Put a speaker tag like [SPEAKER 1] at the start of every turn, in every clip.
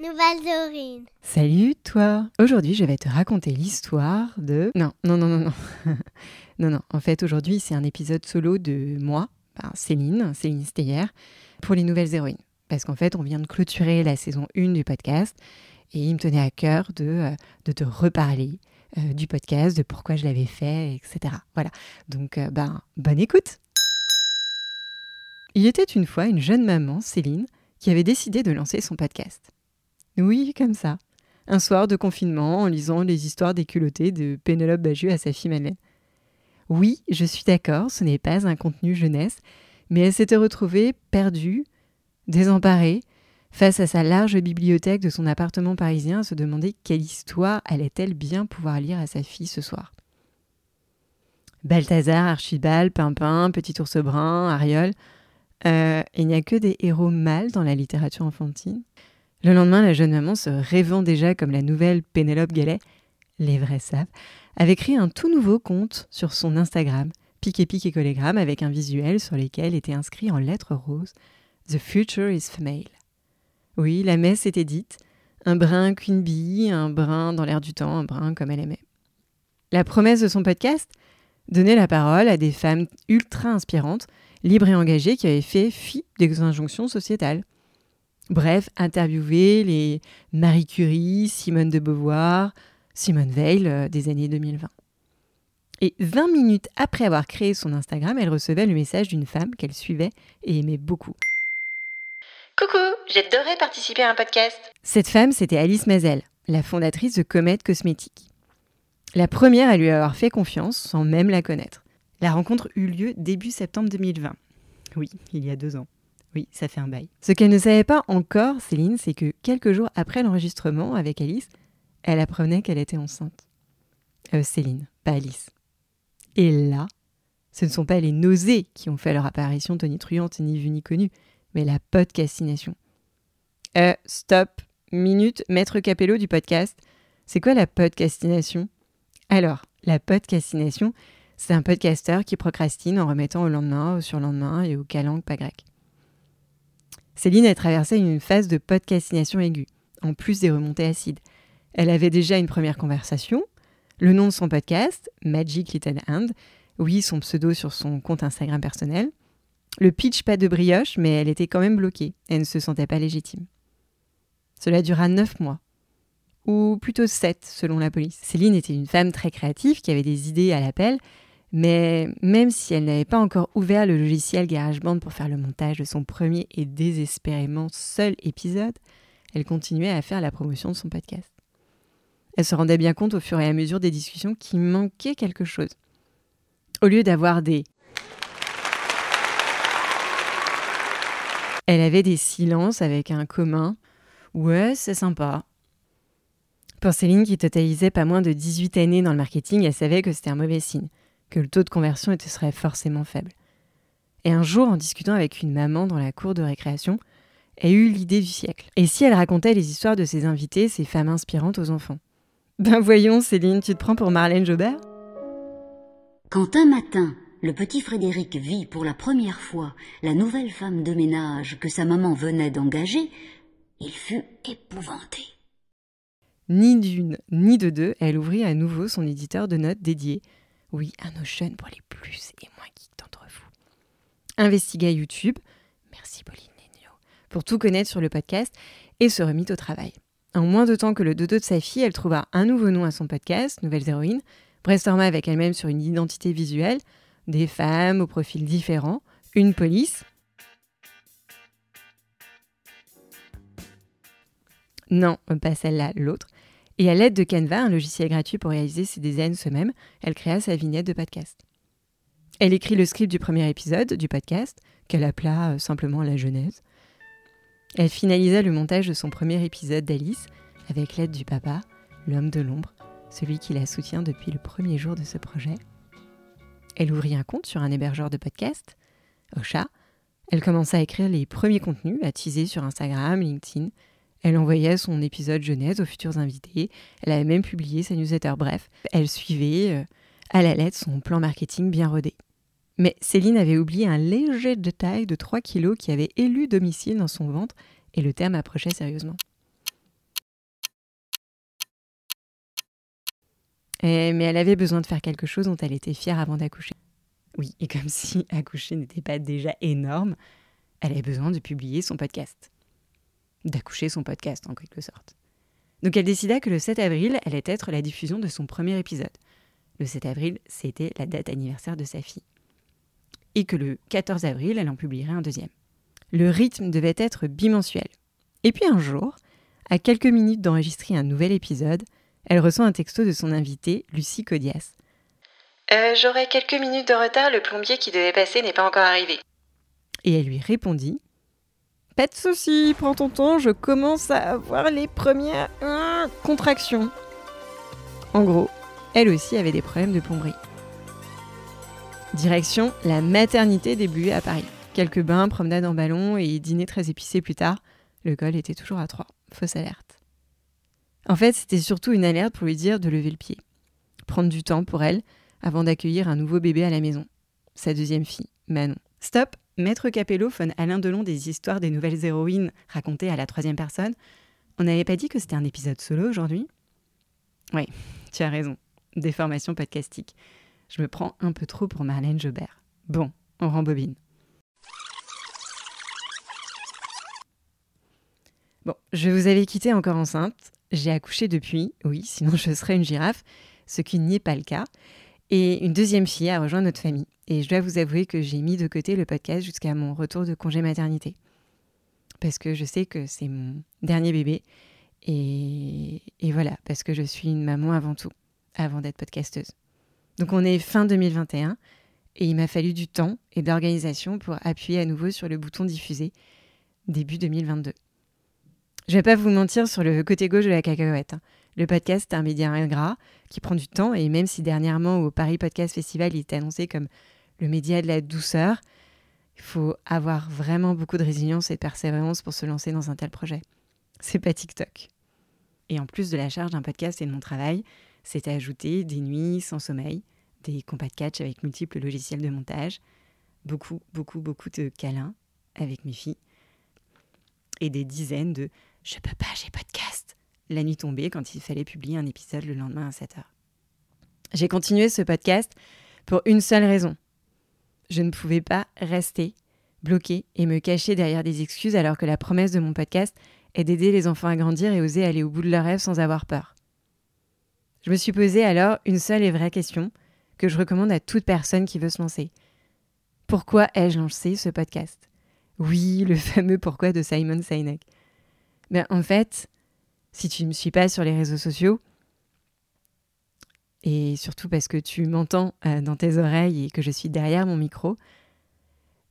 [SPEAKER 1] Origines.
[SPEAKER 2] Salut toi Aujourd'hui je vais te raconter l'histoire de... Non, non, non, non, non. non, non. En fait aujourd'hui c'est un épisode solo de moi, ben, Céline, Céline Steyer, pour les nouvelles héroïnes. Parce qu'en fait on vient de clôturer la saison 1 du podcast et il me tenait à cœur de, euh, de te reparler euh, du podcast, de pourquoi je l'avais fait, etc. Voilà. Donc euh, ben, bonne écoute Il était une fois une jeune maman, Céline, qui avait décidé de lancer son podcast. Oui, comme ça. Un soir de confinement en lisant les histoires des culottés de Pénélope Bagieux à sa fille Madeleine. Oui, je suis d'accord, ce n'est pas un contenu jeunesse, mais elle s'était retrouvée perdue, désemparée, face à sa large bibliothèque de son appartement parisien, à se demander quelle histoire allait-elle bien pouvoir lire à sa fille ce soir. Balthazar, Archibald, Pimpin, Petit ours brun, Ariol. Euh, il n'y a que des héros mâles dans la littérature enfantine. Le lendemain, la jeune maman, se rêvant déjà comme la nouvelle Pénélope Gallet, les vrais savent, avait créé un tout nouveau compte sur son Instagram, pique et pique et collégramme, avec un visuel sur lequel était inscrit en lettres roses The future is female. Oui, la messe était dite, un brin Queen Bee, un brin dans l'air du temps, un brin comme elle aimait. La promesse de son podcast Donner la parole à des femmes ultra inspirantes, libres et engagées qui avaient fait fi des injonctions sociétales. Bref, interviewer les Marie Curie, Simone de Beauvoir, Simone Veil euh, des années 2020. Et 20 minutes après avoir créé son Instagram, elle recevait le message d'une femme qu'elle suivait et aimait beaucoup.
[SPEAKER 3] Coucou, j'adorerais participer à un podcast.
[SPEAKER 2] Cette femme, c'était Alice Mazel, la fondatrice de Comet Cosmétiques. La première à lui avoir fait confiance sans même la connaître. La rencontre eut lieu début septembre 2020. Oui, il y a deux ans. Oui, ça fait un bail. Ce qu'elle ne savait pas encore, Céline, c'est que quelques jours après l'enregistrement avec Alice, elle apprenait qu'elle était enceinte. Euh, Céline, pas Alice. Et là, ce ne sont pas les nausées qui ont fait leur apparition tonitruante ni vue ni connue, mais la podcastination. Euh, stop, minute, maître Capello du podcast. C'est quoi la podcastination? Alors, la podcastination, c'est un podcasteur qui procrastine en remettant au lendemain, au surlendemain et au calanque pas grec. Céline a traversé une phase de podcastination aiguë, en plus des remontées acides. Elle avait déjà une première conversation, le nom de son podcast, Magic Little Hand, oui, son pseudo sur son compte Instagram personnel. Le pitch pas de brioche, mais elle était quand même bloquée. Elle ne se sentait pas légitime. Cela dura neuf mois. Ou plutôt sept, selon la police. Céline était une femme très créative qui avait des idées à l'appel, mais même si elle n'avait pas encore ouvert le logiciel GarageBand pour faire le montage de son premier et désespérément seul épisode, elle continuait à faire la promotion de son podcast. Elle se rendait bien compte au fur et à mesure des discussions qu'il manquait quelque chose. Au lieu d'avoir des Elle avait des silences avec un commun. Ouais, c'est sympa. Pour Céline, qui totalisait pas moins de 18 années dans le marketing, elle savait que c'était un mauvais signe que le taux de conversion était, serait forcément faible. Et un jour, en discutant avec une maman dans la cour de récréation, elle eut l'idée du siècle. Et si elle racontait les histoires de ses invités, ces femmes inspirantes aux enfants? Ben voyons, Céline, tu te prends pour Marlène Jobert?
[SPEAKER 4] Quand un matin, le petit Frédéric vit pour la première fois la nouvelle femme de ménage que sa maman venait d'engager, il fut épouvanté.
[SPEAKER 2] Ni d'une, ni de deux, elle ouvrit à nouveau son éditeur de notes dédié oui, un Notion pour les plus et moins geeks d'entre vous. Investigua YouTube, merci Pauline Nenio, pour tout connaître sur le podcast et se remit au travail. En moins de temps que le dodo de sa fille, elle trouva un nouveau nom à son podcast, Nouvelles Héroïnes, brainstorma avec elle-même sur une identité visuelle, des femmes aux profils différents, une police. Non, pas celle-là, l'autre. Et à l'aide de Canva, un logiciel gratuit pour réaliser ses designs soi-même, elle créa sa vignette de podcast. Elle écrit le script du premier épisode du podcast, qu'elle appela euh, simplement La Genèse. Elle finalisa le montage de son premier épisode d'Alice avec l'aide du papa, l'homme de l'ombre, celui qui la soutient depuis le premier jour de ce projet. Elle ouvrit un compte sur un hébergeur de podcast, Ocha. Elle commença à écrire les premiers contenus, à teaser sur Instagram, LinkedIn, elle envoyait son épisode jeunesse aux futurs invités. Elle avait même publié sa newsletter. Bref, elle suivait euh, à la lettre son plan marketing bien rodé. Mais Céline avait oublié un léger détail de 3 kilos qui avait élu domicile dans son ventre et le terme approchait sérieusement. Eh, mais elle avait besoin de faire quelque chose dont elle était fière avant d'accoucher. Oui, et comme si accoucher n'était pas déjà énorme, elle avait besoin de publier son podcast. D'accoucher son podcast, en quelque sorte. Donc elle décida que le 7 avril allait être la diffusion de son premier épisode. Le 7 avril, c'était la date anniversaire de sa fille. Et que le 14 avril, elle en publierait un deuxième. Le rythme devait être bimensuel. Et puis un jour, à quelques minutes d'enregistrer un nouvel épisode, elle reçoit un texto de son invitée, Lucie Codias.
[SPEAKER 3] Euh, J'aurai quelques minutes de retard, le plombier qui devait passer n'est pas encore arrivé.
[SPEAKER 2] Et elle lui répondit Pas de soucis, prends ton temps, je commence à avoir les premières contractions. En gros, elle aussi avait des problèmes de plomberie. Direction la maternité des à Paris. Quelques bains, promenades en ballon et dîner très épicé plus tard. Le col était toujours à 3. Fausse alerte. En fait, c'était surtout une alerte pour lui dire de lever le pied. Prendre du temps pour elle avant d'accueillir un nouveau bébé à la maison. Sa deuxième fille, Manon. Stop Maître Capello phone Alain Delon des histoires des nouvelles héroïnes racontées à la troisième personne. On n'avait pas dit que c'était un épisode solo aujourd'hui? Oui, tu as raison. Déformation podcastique. Je me prends un peu trop pour Marlène Jobert. Bon, on rembobine. Bon, je vous avais quitté encore enceinte. J'ai accouché depuis, oui, sinon je serais une girafe, ce qui n'est pas le cas. Et une deuxième fille a rejoint notre famille. Et je dois vous avouer que j'ai mis de côté le podcast jusqu'à mon retour de congé maternité. Parce que je sais que c'est mon dernier bébé. Et, voilà, parce que je suis une maman avant tout, avant d'être podcasteuse. Donc on est fin 2021 et il m'a fallu du temps et de l'organisation pour appuyer à nouveau sur le bouton diffuser début 2022. Je vais pas vous mentir sur le côté gauche de la cacahuète. Hein. Le podcast est un média ingrat qui prend du temps et même si dernièrement au Paris Podcast Festival il est annoncé comme le média de la douceur, il faut avoir vraiment beaucoup de résilience et de persévérance pour se lancer dans un tel projet. C'est pas TikTok. Et en plus de la charge d'un podcast et de mon travail, c'est ajouter des nuits sans sommeil, des combats de catch avec multiples logiciels de montage, beaucoup, beaucoup, beaucoup de câlins avec mes filles et des dizaines de je peux pas, j'ai podcast la nuit tombée quand il fallait publier un épisode le lendemain à 7 heures. J'ai continué ce podcast pour une seule raison. Je ne pouvais pas rester bloqué et me cacher derrière des excuses alors que la promesse de mon podcast est d'aider les enfants à grandir et oser aller au bout de leurs rêves sans avoir peur. Je me suis posé alors une seule et vraie question que je recommande à toute personne qui veut se lancer. Pourquoi ai-je lancé ce podcast? Oui, le fameux pourquoi de Simon Sinek. Mais en fait, si tu ne me suis pas sur les réseaux sociaux, et surtout parce que tu m'entends euh, dans tes oreilles et que je suis derrière mon micro,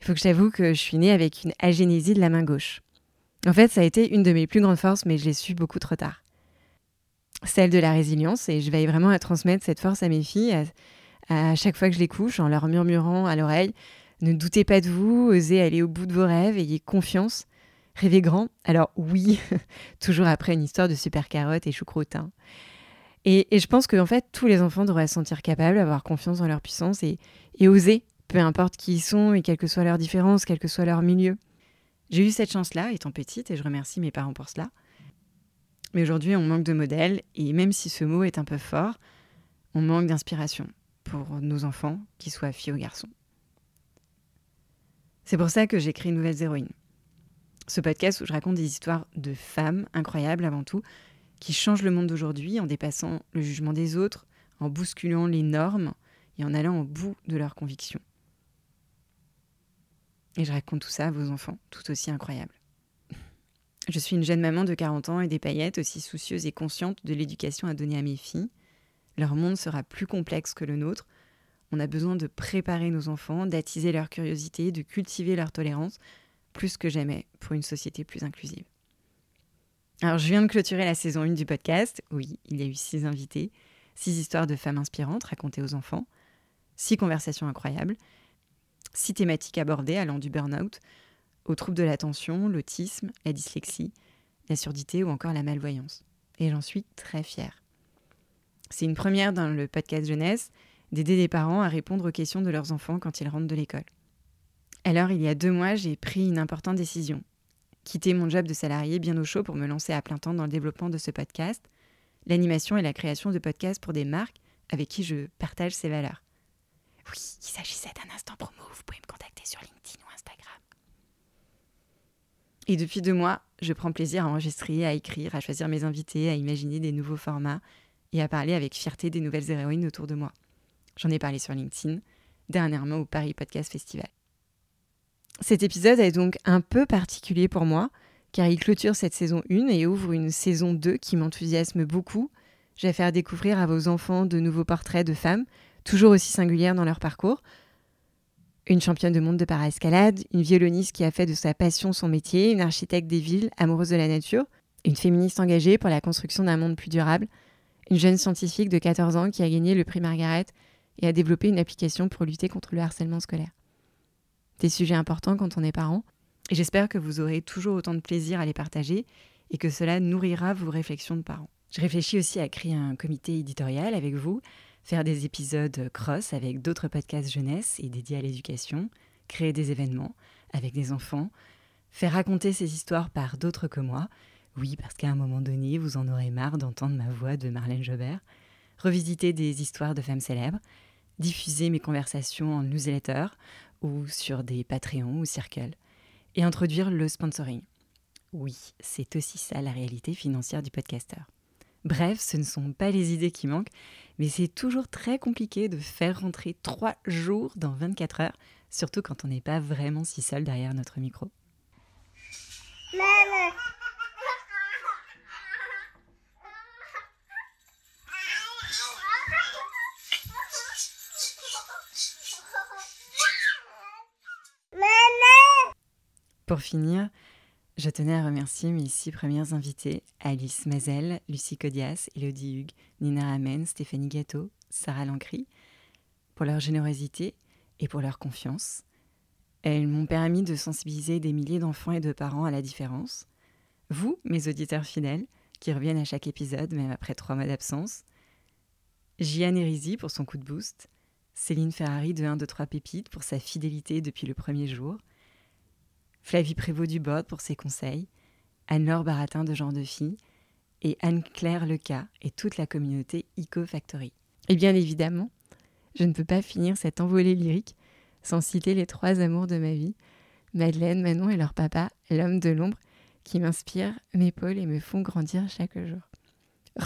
[SPEAKER 2] il faut que j'avoue que je suis née avec une agénésie de la main gauche. En fait, ça a été une de mes plus grandes forces, mais je l'ai su beaucoup trop tard. Celle de la résilience, et je veille vraiment à transmettre cette force à mes filles à, chaque fois que je les couche, en leur murmurant à l'oreille Ne doutez pas de vous, osez aller au bout de vos rêves, ayez confiance. Rêver grand Alors oui, toujours après une histoire de super carottes et choucroute. Hein. Et, je pense qu'en fait, tous les enfants devraient se sentir capables, avoir confiance en leur puissance et, oser, peu importe qui ils sont et quelle que soit leur différence, quel que soit leur milieu. J'ai eu cette chance-là étant petite et je remercie mes parents pour cela. Mais aujourd'hui, on manque de modèles et même si ce mot est un peu fort, on manque d'inspiration pour nos enfants, qu'ils soient filles ou garçons. C'est pour ça que j'écris Nouvelles Héroïnes ce podcast où je raconte des histoires de femmes incroyables avant tout, qui changent le monde d'aujourd'hui en dépassant le jugement des autres, en bousculant les normes et en allant au bout de leurs convictions. Et je raconte tout ça à vos enfants, tout aussi incroyables. Je suis une jeune maman de 40 ans et des paillettes, aussi soucieuse et consciente de l'éducation à donner à mes filles. Leur monde sera plus complexe que le nôtre. On a besoin de préparer nos enfants, d'attiser leur curiosité, de cultiver leur tolérance, plus que jamais pour une société plus inclusive. Alors, je viens de clôturer la saison 1 du podcast. Oui, il y a eu six invités, six histoires de femmes inspirantes racontées aux enfants, six conversations incroyables, six thématiques abordées allant du burn-out aux troubles de l'attention, l'autisme, la dyslexie, la surdité ou encore la malvoyance. Et j'en suis très fière. C'est une première dans le podcast jeunesse d'aider les parents à répondre aux questions de leurs enfants quand ils rentrent de l'école. Alors, il y a deux mois, j'ai pris une importante décision. Quitter mon job de salarié bien au chaud pour me lancer à plein temps dans le développement de ce podcast, l'animation et la création de podcasts pour des marques avec qui je partage ces valeurs. Oui, il s'agissait d'un instant promo, vous pouvez me contacter sur LinkedIn ou Instagram. Et depuis deux mois, je prends plaisir à enregistrer, à écrire, à choisir mes invités, à imaginer des nouveaux formats et à parler avec fierté des nouvelles héroïnes autour de moi. J'en ai parlé sur LinkedIn, dernièrement au Paris Podcast Festival. Cet épisode est donc un peu particulier pour moi, car il clôture cette saison 1 et ouvre une saison 2 qui m'enthousiasme beaucoup. Je vais faire découvrir à vos enfants de nouveaux portraits de femmes, toujours aussi singulières dans leur parcours. Une championne de monde de para-escalade, une violoniste qui a fait de sa passion son métier, une architecte des villes amoureuse de la nature, une féministe engagée pour la construction d'un monde plus durable, une jeune scientifique de 14 ans qui a gagné le prix Margaret et a développé une application pour lutter contre le harcèlement scolaire. Des sujets importants quand on est parent, et j'espère que vous aurez toujours autant de plaisir à les partager et que cela nourrira vos réflexions de parents. Je réfléchis aussi à créer un comité éditorial avec vous, faire des épisodes cross avec d'autres podcasts jeunesse et dédiés à l'éducation, créer des événements avec des enfants, faire raconter ces histoires par d'autres que moi, oui, parce qu'à un moment donné, vous en aurez marre d'entendre ma voix de Marlène Jobert, revisiter des histoires de femmes célèbres, diffuser mes conversations en newsletter ou sur des Patreons ou Circle, et introduire le sponsoring. Oui, c'est aussi ça la réalité financière du podcasteur. Bref, ce ne sont pas les idées qui manquent, mais c'est toujours très compliqué de faire rentrer trois jours dans 24 heures, surtout quand on n'est pas vraiment si seul derrière notre micro. Pour finir, je tenais à remercier mes six premières invitées, Alice Mazel, Lucie Codias, Elodie Hugues, Nina Amen, Stéphanie Gâteau, Sarah Lancry, pour leur générosité et pour leur confiance. Elles m'ont permis de sensibiliser des milliers d'enfants et de parents à la différence. Vous, mes auditeurs fidèles, qui reviennent à chaque épisode, même après trois mois d'absence. Gian Erizi pour son coup de boost. Céline Ferrari de 1, 2, 3 Pépites pour sa fidélité depuis le premier jour. Flavie Prévost du Bord pour ses conseils, Anne-Laure Baratin de Genre de Fille et Anne-Claire Leca et toute la communauté Eco Factory. Et bien évidemment, je ne peux pas finir cette envolée lyrique sans citer les trois amours de ma vie, Madeleine, Manon et leur papa, l'homme de l'ombre, qui m'inspirent, m'épaulent et me font grandir chaque jour.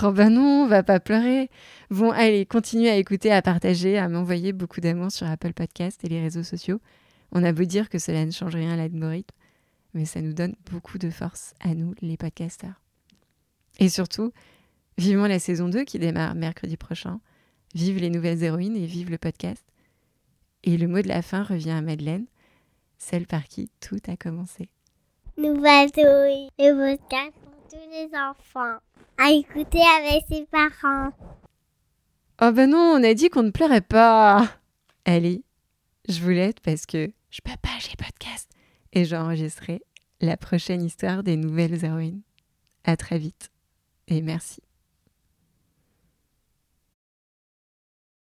[SPEAKER 2] Oh ben non, va pas pleurer. Bon, allez, continuez à écouter, à partager, à m'envoyer beaucoup d'amour sur Apple Podcast et les réseaux sociaux. On a beau dire que cela ne change rien à l'algorithme, mais ça nous donne beaucoup de force à nous, les podcasteurs. Et surtout, vivement la saison 2 qui démarre mercredi prochain. Vive les nouvelles héroïnes et vive le podcast. Et le mot de la fin revient à Madeleine, celle par qui tout a commencé.
[SPEAKER 1] Nouvelles héroïnes, le podcast pour tous les enfants. À écouter avec ses parents.
[SPEAKER 2] Oh ben non, on a dit qu'on ne pleurait pas. Allez, je vous l'aide parce que je peux pas, j'ai podcast. Et j'enregistrerai la prochaine histoire des nouvelles héroïnes. À très vite et merci.